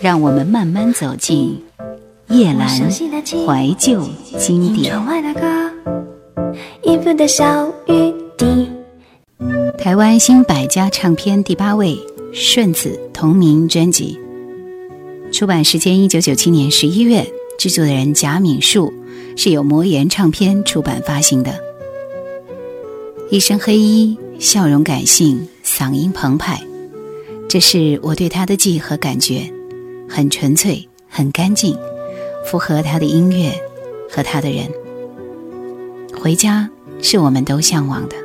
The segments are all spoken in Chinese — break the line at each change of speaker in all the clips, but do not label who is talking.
让我们慢慢走进夜阑怀旧经典。台湾新百家唱片第八位，顺子同名专辑。出版时间一九九七年十一月，制作的人贾敏树，是由魔岩唱片出版发行的。一身黑衣，笑容感性，嗓音澎湃，这是我对他的记忆和感觉。很纯粹，很干净，符合他的音乐和他的人。回家是我们都向往的。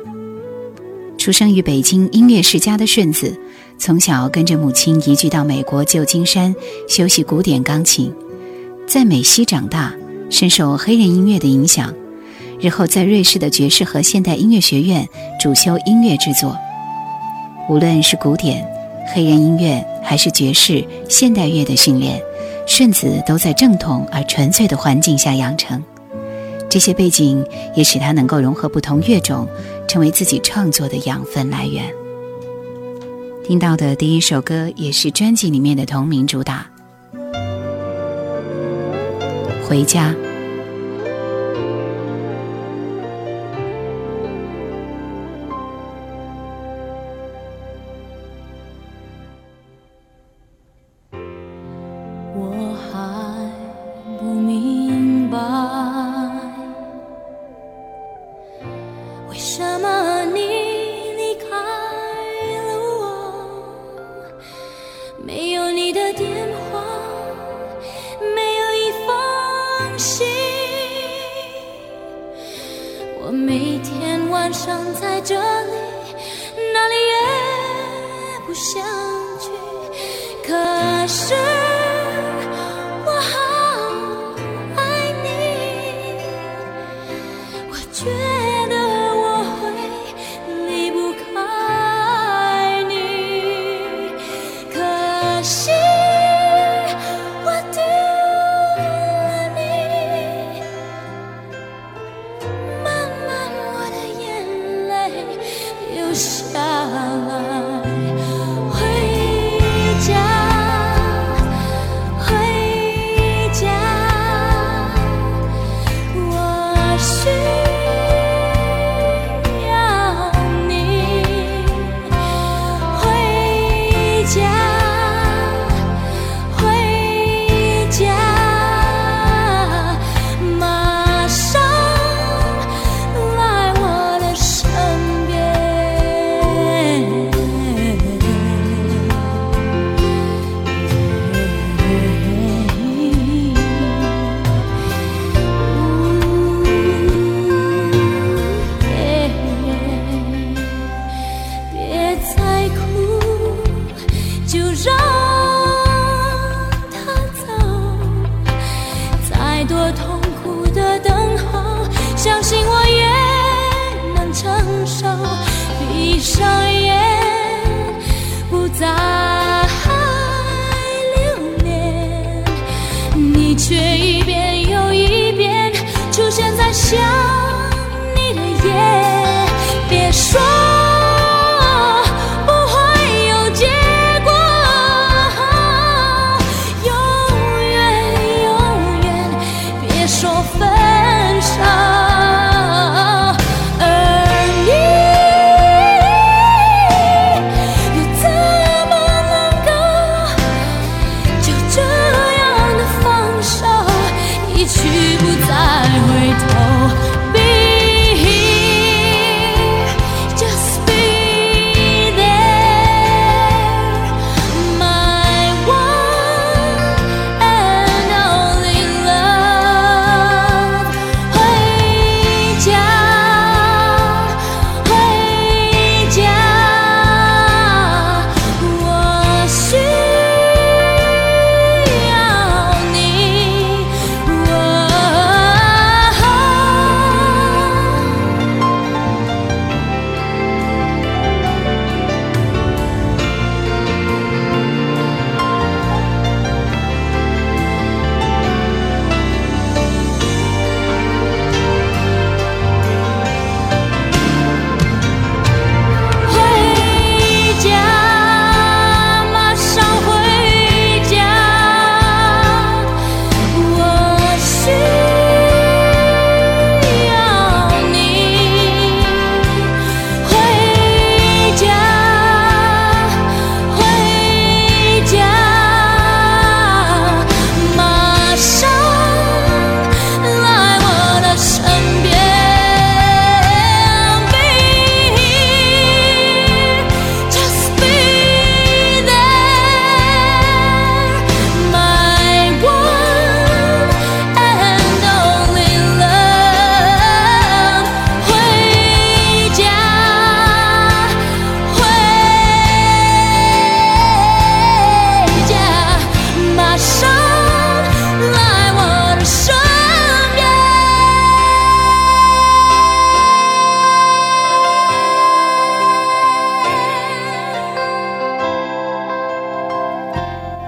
出生于北京音乐世家的顺子，从小跟着母亲移居到美国旧金山修习古典钢琴，在美西长大，深受黑人音乐的影响。日后在瑞士的爵士和现代音乐学院主修音乐制作，无论是古典。黑人音乐还是爵士、现代乐的训练，顺子都在正统而纯粹的环境下养成。这些背景也使他能够融合不同乐种，成为自己创作的养分来源。听到的第一首歌也是专辑里面的同名主打，《回家》。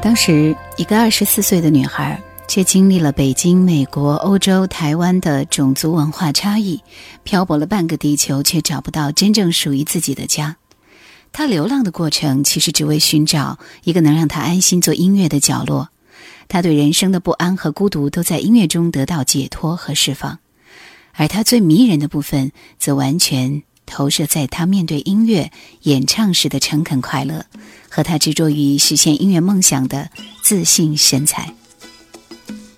当时，一个二十四岁的女孩，却经历了北京、美国、欧洲、台湾的种族文化差异，漂泊了半个地球，却找不到真正属于自己的家。她流浪的过程，其实只为寻找一个能让她安心做音乐的角落。她对人生的不安和孤独，都在音乐中得到解脱和释放。而她最迷人的部分，则完全投射在她面对音乐演唱时的诚恳快乐。和他执着于实现音乐梦想的自信神采，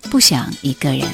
不想一个人。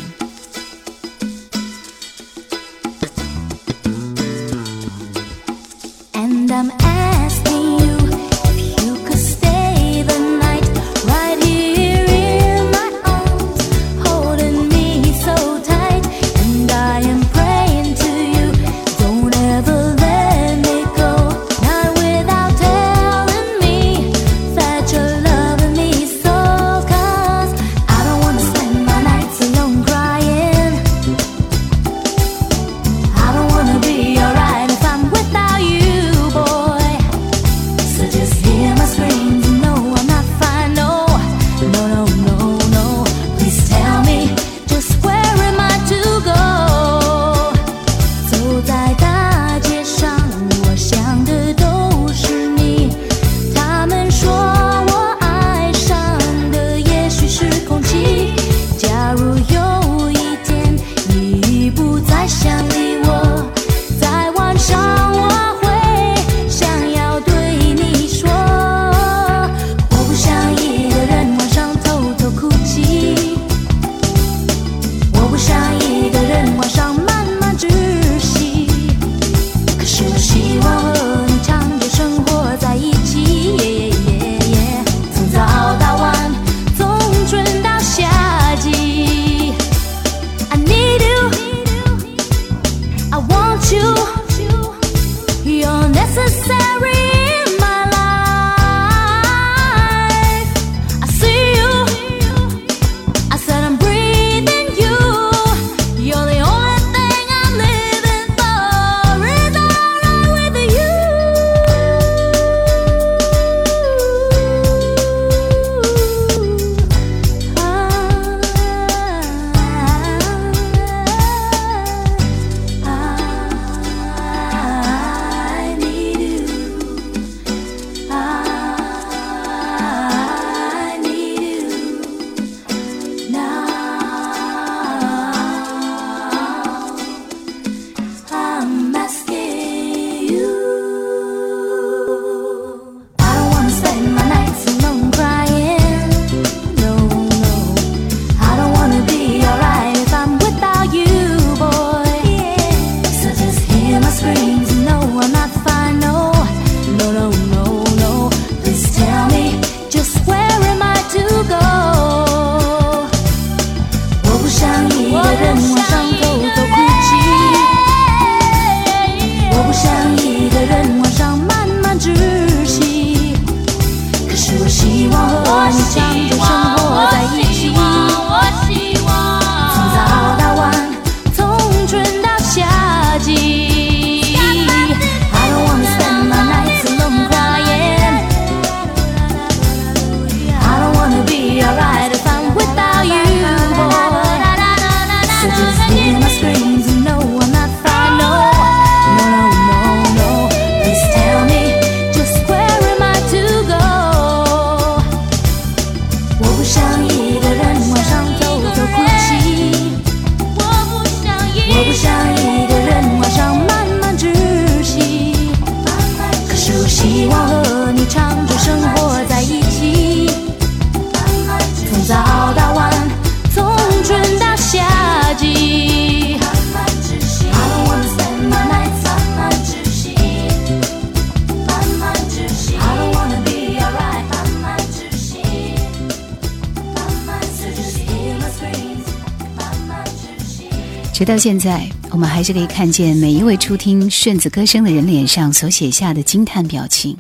到现在，我们还是可以看见每一位初听顺子歌声的人脸上所写下的惊叹表情。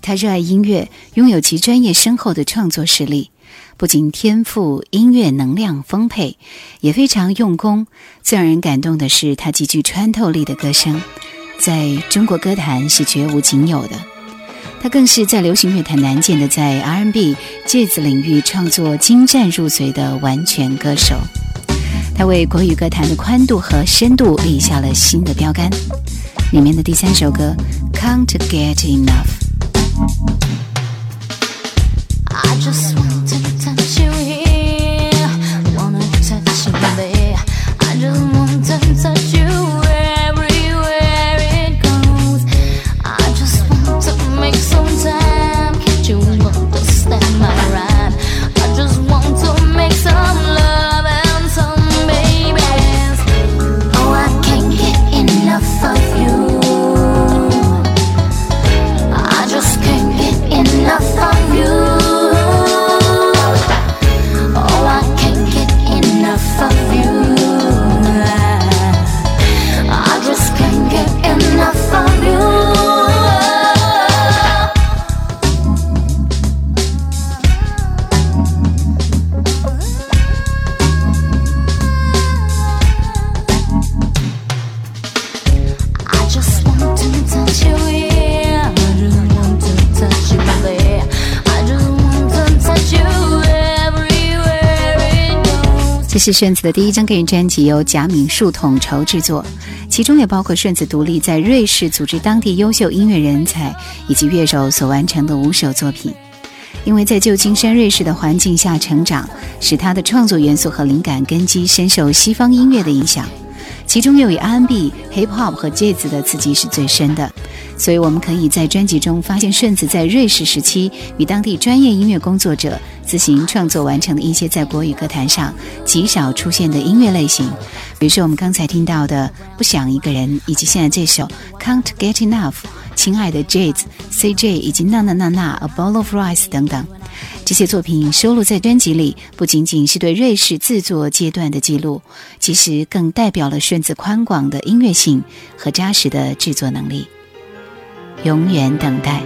他热爱音乐，拥有其专业深厚的创作实力，不仅天赋、音乐能量丰沛，也非常用功。最让人感动的是，他极具穿透力的歌声，在中国歌坛是绝无仅有的。他更是在流行乐坛难见的在 R&B、介子领域创作精湛入髓的完全歌手。他为国语歌坛的宽度和深度立下了新的标杆。里面的第三首歌《Can't Get Enough》。是顺子的第一张个人专辑，由贾敏树统筹制作，其中也包括顺子独立在瑞士组织当地优秀音乐人才以及乐手所完成的五首作品。因为在旧金山瑞士的环境下成长，使他的创作元素和灵感根基深受西方音乐的影响。其中又以 R&B、Hip Hop 和 Jazz 的刺激是最深的，所以我们可以在专辑中发现顺子在瑞士时期与当地专业音乐工作者自行创作完成的一些在国语歌坛上极少出现的音乐类型，比如说我们刚才听到的《不想一个人》，以及现在这首《Can't Get Enough》，亲爱的 Jazz、CJ 以及那那那那 A Bowl of Rice 等等。这些作品收录在专辑里，不仅仅是对瑞士制作阶段的记录，其实更代表了顺子宽广的音乐性和扎实的制作能力。永远等待。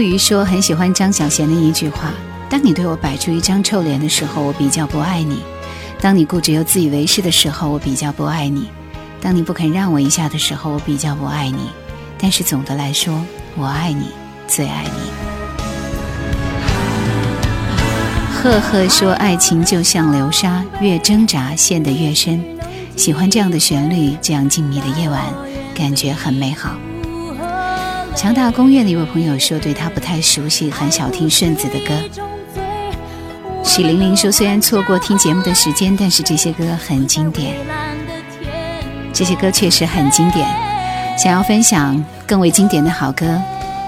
瑜说很喜欢张小娴的一句话：“当你对我摆出一张臭脸的时候，我比较不爱你；当你固执又自以为是的时候，我比较不爱你；当你不肯让我一下的时候，我比较不爱你。但是总的来说，我爱你，最爱你。”赫赫说：“爱情就像流沙，越挣扎陷得越深。”喜欢这样的旋律，这样静谧的夜晚，感觉很美好。强大公园的一位朋友说，对他不太熟悉，很少听顺子的歌。许玲玲说，虽然错过听节目的时间，但是这些歌很经典。这些歌确实很经典。想要分享更为经典的好歌，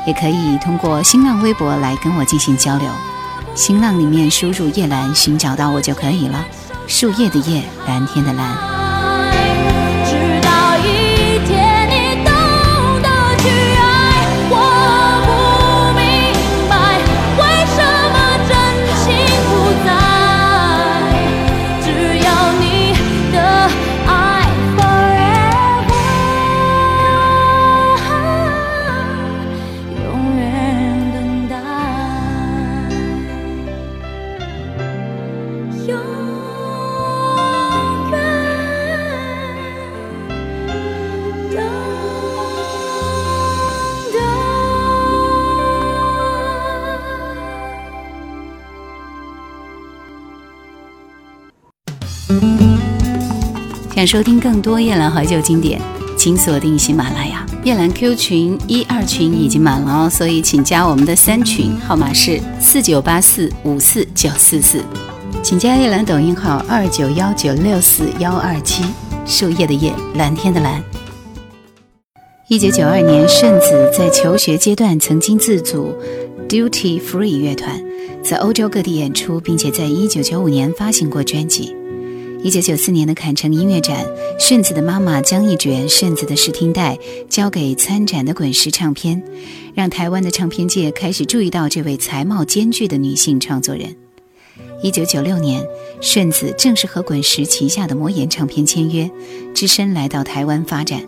也可以通过新浪微博来跟我进行交流。新浪里面输入“叶兰”，寻找到我就可以了。树叶的叶，蓝天的蓝。想收听更多夜兰怀旧经典，请锁定喜马拉雅。夜兰 Q 群一二群已经满了哦，所以请加我们的三群，号码是四九八四五四九四四。请加夜兰抖音号二九幺九六四幺二七。树叶的叶，蓝天的蓝。一九九二年，顺子在求学阶段曾经自组 Duty Free 乐团，在欧洲各地演出，并且在一九九五年发行过专辑。一九九四年的坎城音乐展，顺子的妈妈将一卷顺子的试听带交给参展的滚石唱片，让台湾的唱片界开始注意到这位才貌兼具的女性创作人。一九九六年，顺子正式和滚石旗下的魔岩唱片签约，只身来到台湾发展。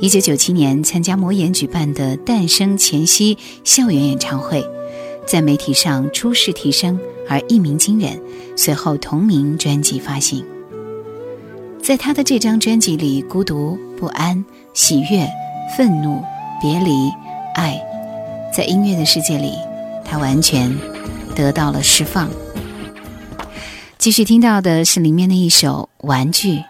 一九九七年，参加魔岩举办的诞生前夕校园演唱会，在媒体上出势提升而一鸣惊人，随后同名专辑发行。在他的这张专辑里，孤独、不安、喜悦、愤怒、别离、爱，在音乐的世界里，他完全得到了释放。继续听到的是里面的一首《玩具》。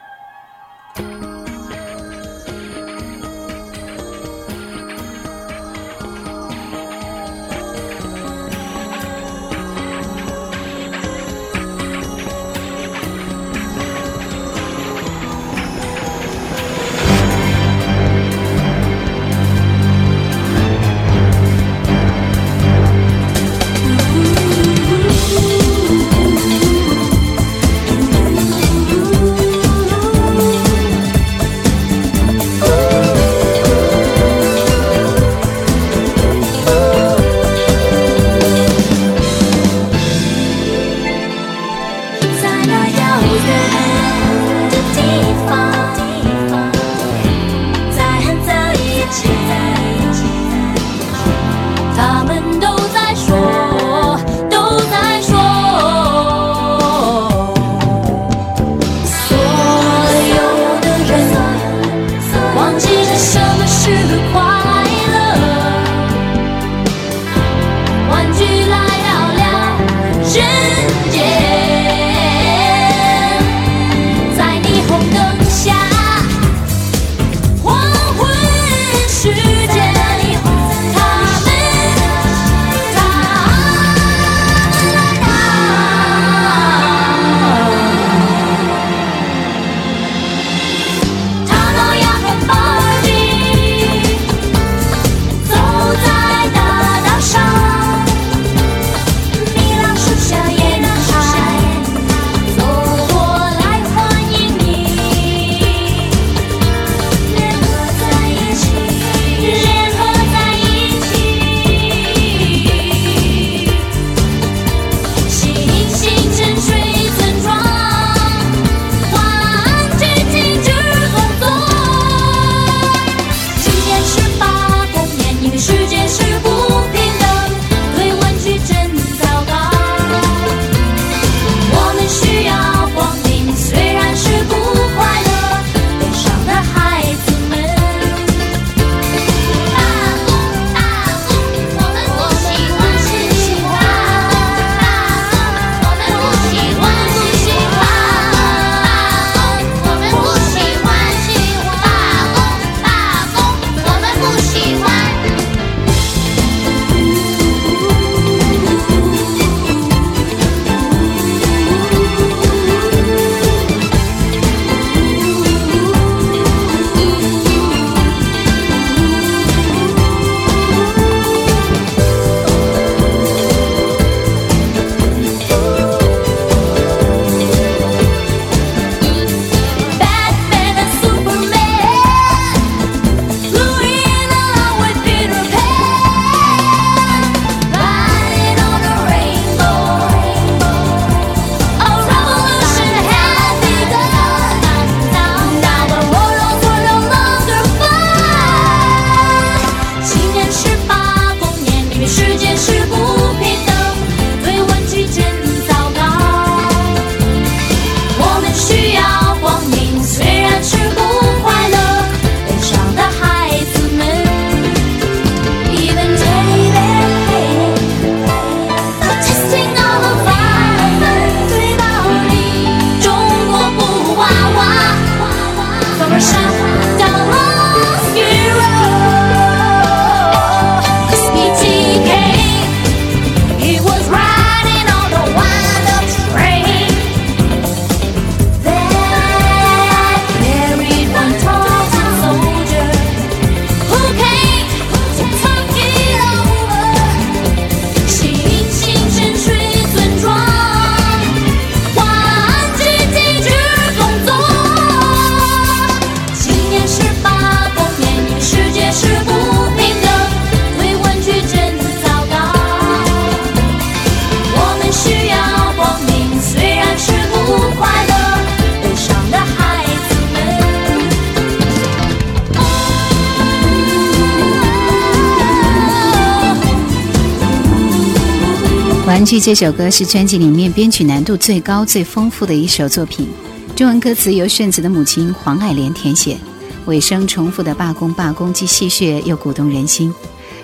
玩具》这首歌是专辑里面编曲难度最高、最丰富的一首作品。中文歌词由顺子的母亲黄爱莲填写，尾声重复的“罢工，罢工”既戏谑又鼓动人心。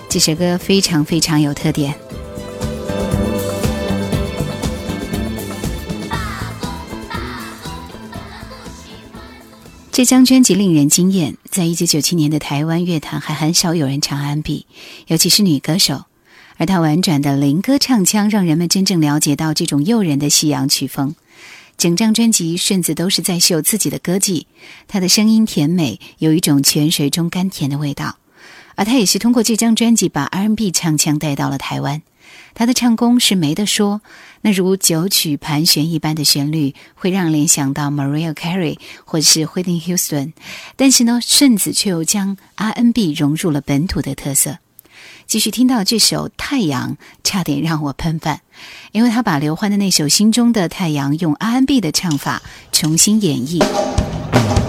这首歌非常非常有特点。这张专辑令人惊艳，在一九九七年的台湾乐坛还很少有人唱 R&B，尤其是女歌手。而她婉转的灵歌唱腔，让人们真正了解到这种诱人的西洋曲风。整张专辑顺子都是在秀自己的歌技，她的声音甜美，有一种泉水中甘甜的味道。而她也是通过这张专辑把 R&B 唱腔带到了台湾。她的唱功是没得说，那如九曲盘旋一般的旋律会让联想到 Mariah Carey 或是 Whitney Houston，但是呢，顺子却又将 R&B 融入了本土的特色。继续听到这首《太阳》，差点让我喷饭，因为他把刘欢的那首《心中的太阳》用 R&B 的唱法重新演绎，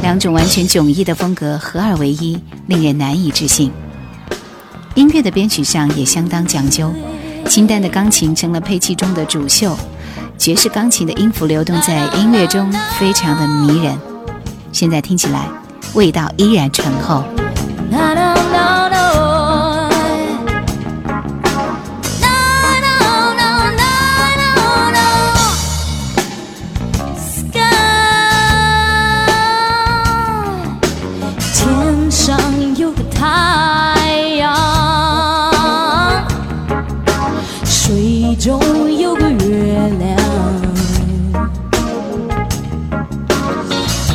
两种完全迥异的风格合二为一，令人难以置信。音乐的编曲上也相当讲究，清淡的钢琴成了配器中的主秀，爵士钢琴的音符流动在音乐中，非常的迷人。现在听起来，味道依然醇厚。
上有个太阳，水中有个月亮，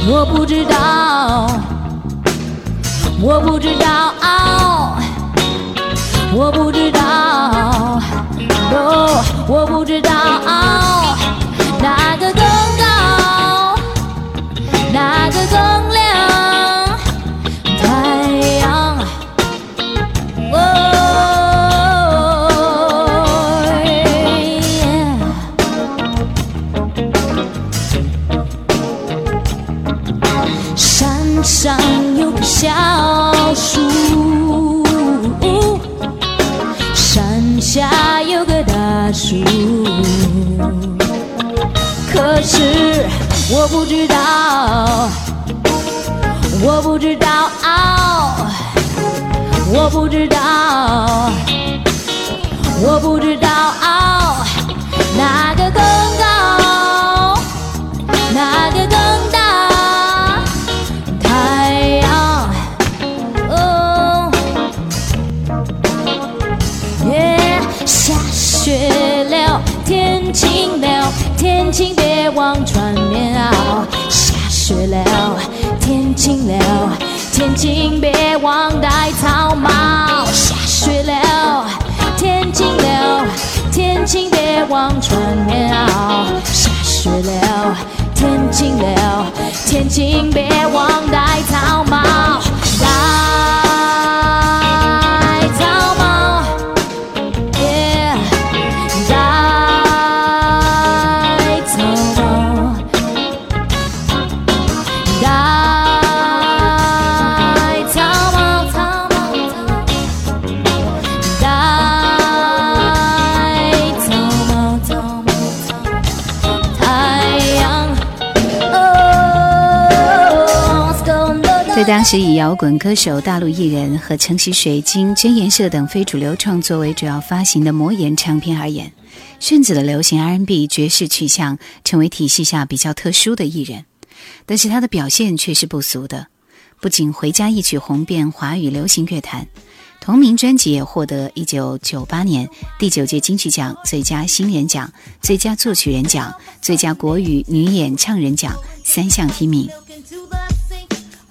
我不知道，我不知道，我不知道，哦，我不知道。我不知道，我不知道，我不知道，我不知道哪个更高，哪个更大？太阳，哦，耶，下雪了。天晴了，天晴别忘穿晴了，天晴别忘戴草帽。下雪了，天晴了，天晴别忘穿棉袄。下雪了，天晴了，天晴别忘戴草帽。
当时以摇滚歌手、大陆艺人和承袭水晶、真颜社等非主流创作为主要发行的魔岩唱片而言，顺子的流行 R&B 爵士取向成为体系下比较特殊的艺人，但是他的表现却是不俗的，不仅回家一曲红遍华语流行乐坛，同名专辑也获得1998年第九届金曲奖最佳新人奖、最佳作曲人奖、最佳国语女演唱人奖三项提名。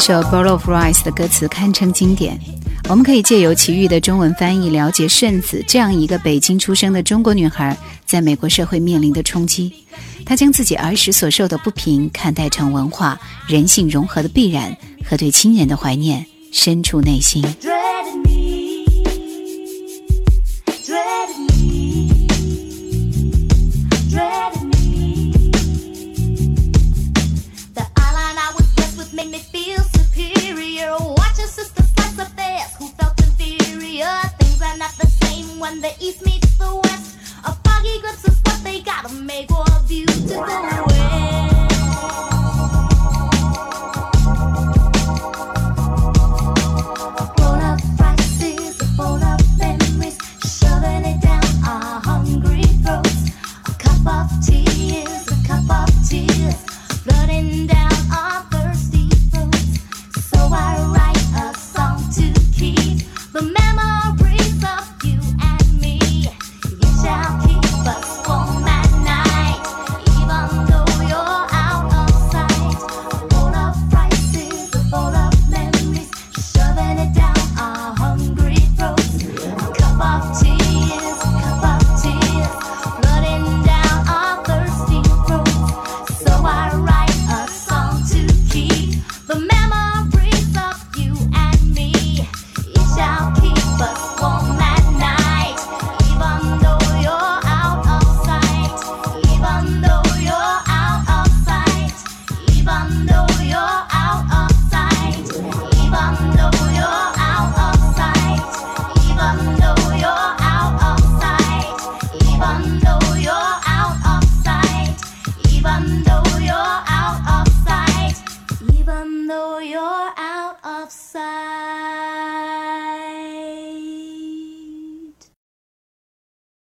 首《Bowl of Rice》的歌词堪称经典。我们可以借由齐豫的中文翻译，了解顺子这样一个北京出生的中国女孩在美国社会面临的冲击。她将自己儿时所受的不平看待成文化人性融合的必然和对亲人的怀念，深处内心。